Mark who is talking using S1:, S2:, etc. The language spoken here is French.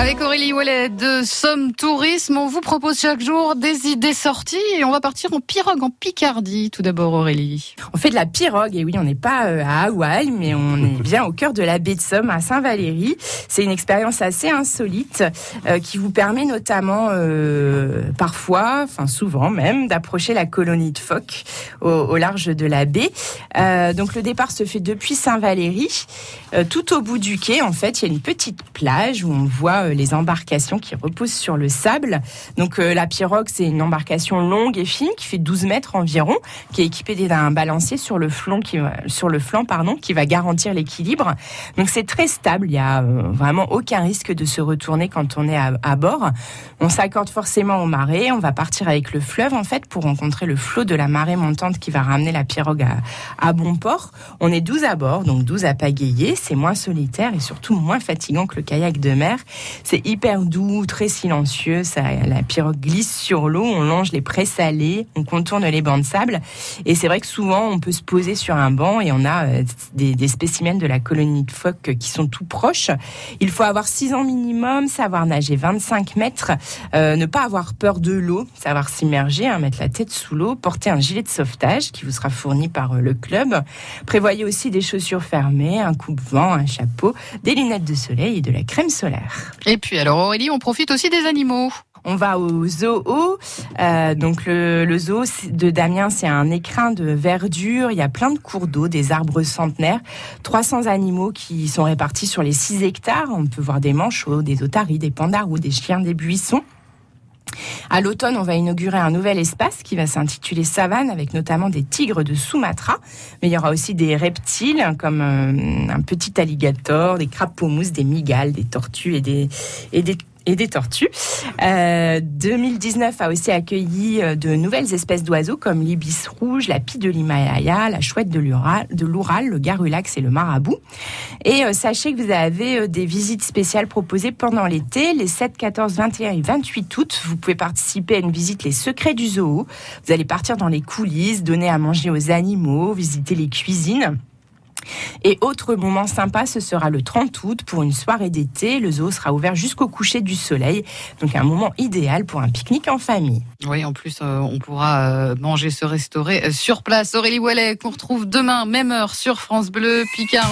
S1: Avec Aurélie Wallet de Somme Tourisme, on vous propose chaque jour des idées sorties et on va partir en pirogue en Picardie. Tout d'abord, Aurélie.
S2: On fait de la pirogue et oui, on n'est pas euh, à Hawaï, mais on est bien au cœur de la baie de Somme à Saint-Valéry. C'est une expérience assez insolite euh, qui vous permet notamment euh, parfois, enfin souvent même, d'approcher la colonie de phoques au, au large de la baie. Euh, donc le départ se fait depuis Saint-Valéry. Euh, tout au bout du quai, en fait, il y a une petite plage où on voit les embarcations qui reposent sur le sable. Donc euh, la pirogue, c'est une embarcation longue et fine qui fait 12 mètres environ, qui est équipée d'un balancier sur le flanc qui pardon, qui va garantir l'équilibre. Donc c'est très stable, il y a euh, vraiment aucun risque de se retourner quand on est à, bord. On s'accorde forcément aux marées, on va partir avec le fleuve en fait pour rencontrer le flot de la marée montante qui va ramener la pirogue à bon port. On est 12 à bord, donc 12 à pagayer, c'est moins solitaire et surtout moins fatigant que le kayak de mer. C'est hyper doux, très silencieux, ça, la pirogue glisse sur l'eau, on longe les prés salés, on contourne les bancs de sable et c'est vrai que souvent on peut se poser sur un banc et on a euh, des, des spécimens de la colonie de phoques qui sont tout proches. Il faut avoir 6 ans minimum, savoir nager 25 mètres, euh, ne pas avoir peur de l'eau, savoir s'immerger, hein, mettre la tête sous l'eau, porter un gilet de sauvetage qui vous sera fourni par euh, le club. Prévoyez aussi des chaussures fermées, un coupe-vent, un chapeau, des lunettes de soleil et de la crème solaire.
S1: Et puis alors Aurélie, on profite aussi des animaux.
S2: On va au zoo. Euh, donc le, zoo de Damien, c'est un écrin de verdure. Il y a plein de cours d'eau, des arbres centenaires, 300 animaux qui sont répartis sur les 6 hectares. On peut voir des manchots, des otaries, des pandarous, des chiens des buissons. À l'automne, on va inaugurer un nouvel espace qui va s'intituler Savane, avec notamment des tigres de Sumatra. Mais il y aura aussi des reptiles, comme euh, un petit alligator, des crapauds mousses, des migales, des tortues et des, et des et des tortues. Euh, 2019 a aussi accueilli euh, de nouvelles espèces d'oiseaux comme l'ibis rouge, la pie de l'Himalaya, la chouette de l'Oural, le garrulax et le marabout. Et euh, sachez que vous avez euh, des visites spéciales proposées pendant l'été, les 7, 14, 21 et 28 août. Vous pouvez participer à une visite Les Secrets du Zoo. Vous allez partir dans les coulisses, donner à manger aux animaux, visiter les cuisines. Et autre moment sympa, ce sera le 30 août pour une soirée d'été. Le zoo sera ouvert jusqu'au coucher du soleil. Donc un moment idéal pour un pique-nique en famille.
S1: Oui, en plus, euh, on pourra euh, manger, se restaurer euh, sur place. Aurélie Wallet, qu'on retrouve demain, même heure, sur France Bleu, Picard.